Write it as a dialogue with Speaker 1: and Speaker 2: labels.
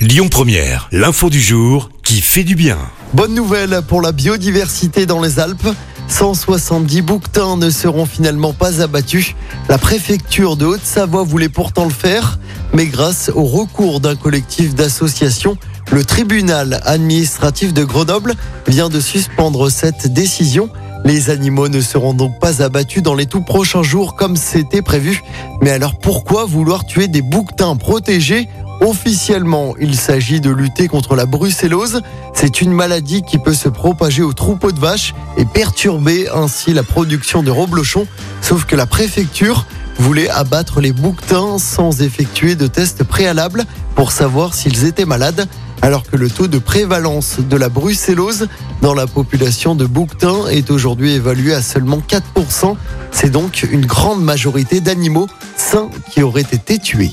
Speaker 1: Lyon Première, l'info du jour qui fait du bien.
Speaker 2: Bonne nouvelle pour la biodiversité dans les Alpes. 170 bouquetins ne seront finalement pas abattus. La préfecture de Haute-Savoie voulait pourtant le faire, mais grâce au recours d'un collectif d'associations, le tribunal administratif de Grenoble vient de suspendre cette décision. Les animaux ne seront donc pas abattus dans les tout prochains jours comme c'était prévu. Mais alors pourquoi vouloir tuer des bouquetins protégés Officiellement, il s'agit de lutter contre la brucellose. C'est une maladie qui peut se propager aux troupeaux de vaches et perturber ainsi la production de reblochons. Sauf que la préfecture voulait abattre les bouquetins sans effectuer de tests préalables pour savoir s'ils étaient malades, alors que le taux de prévalence de la brucellose dans la population de bouquetins est aujourd'hui évalué à seulement 4%. C'est donc une grande majorité d'animaux sains qui auraient été tués.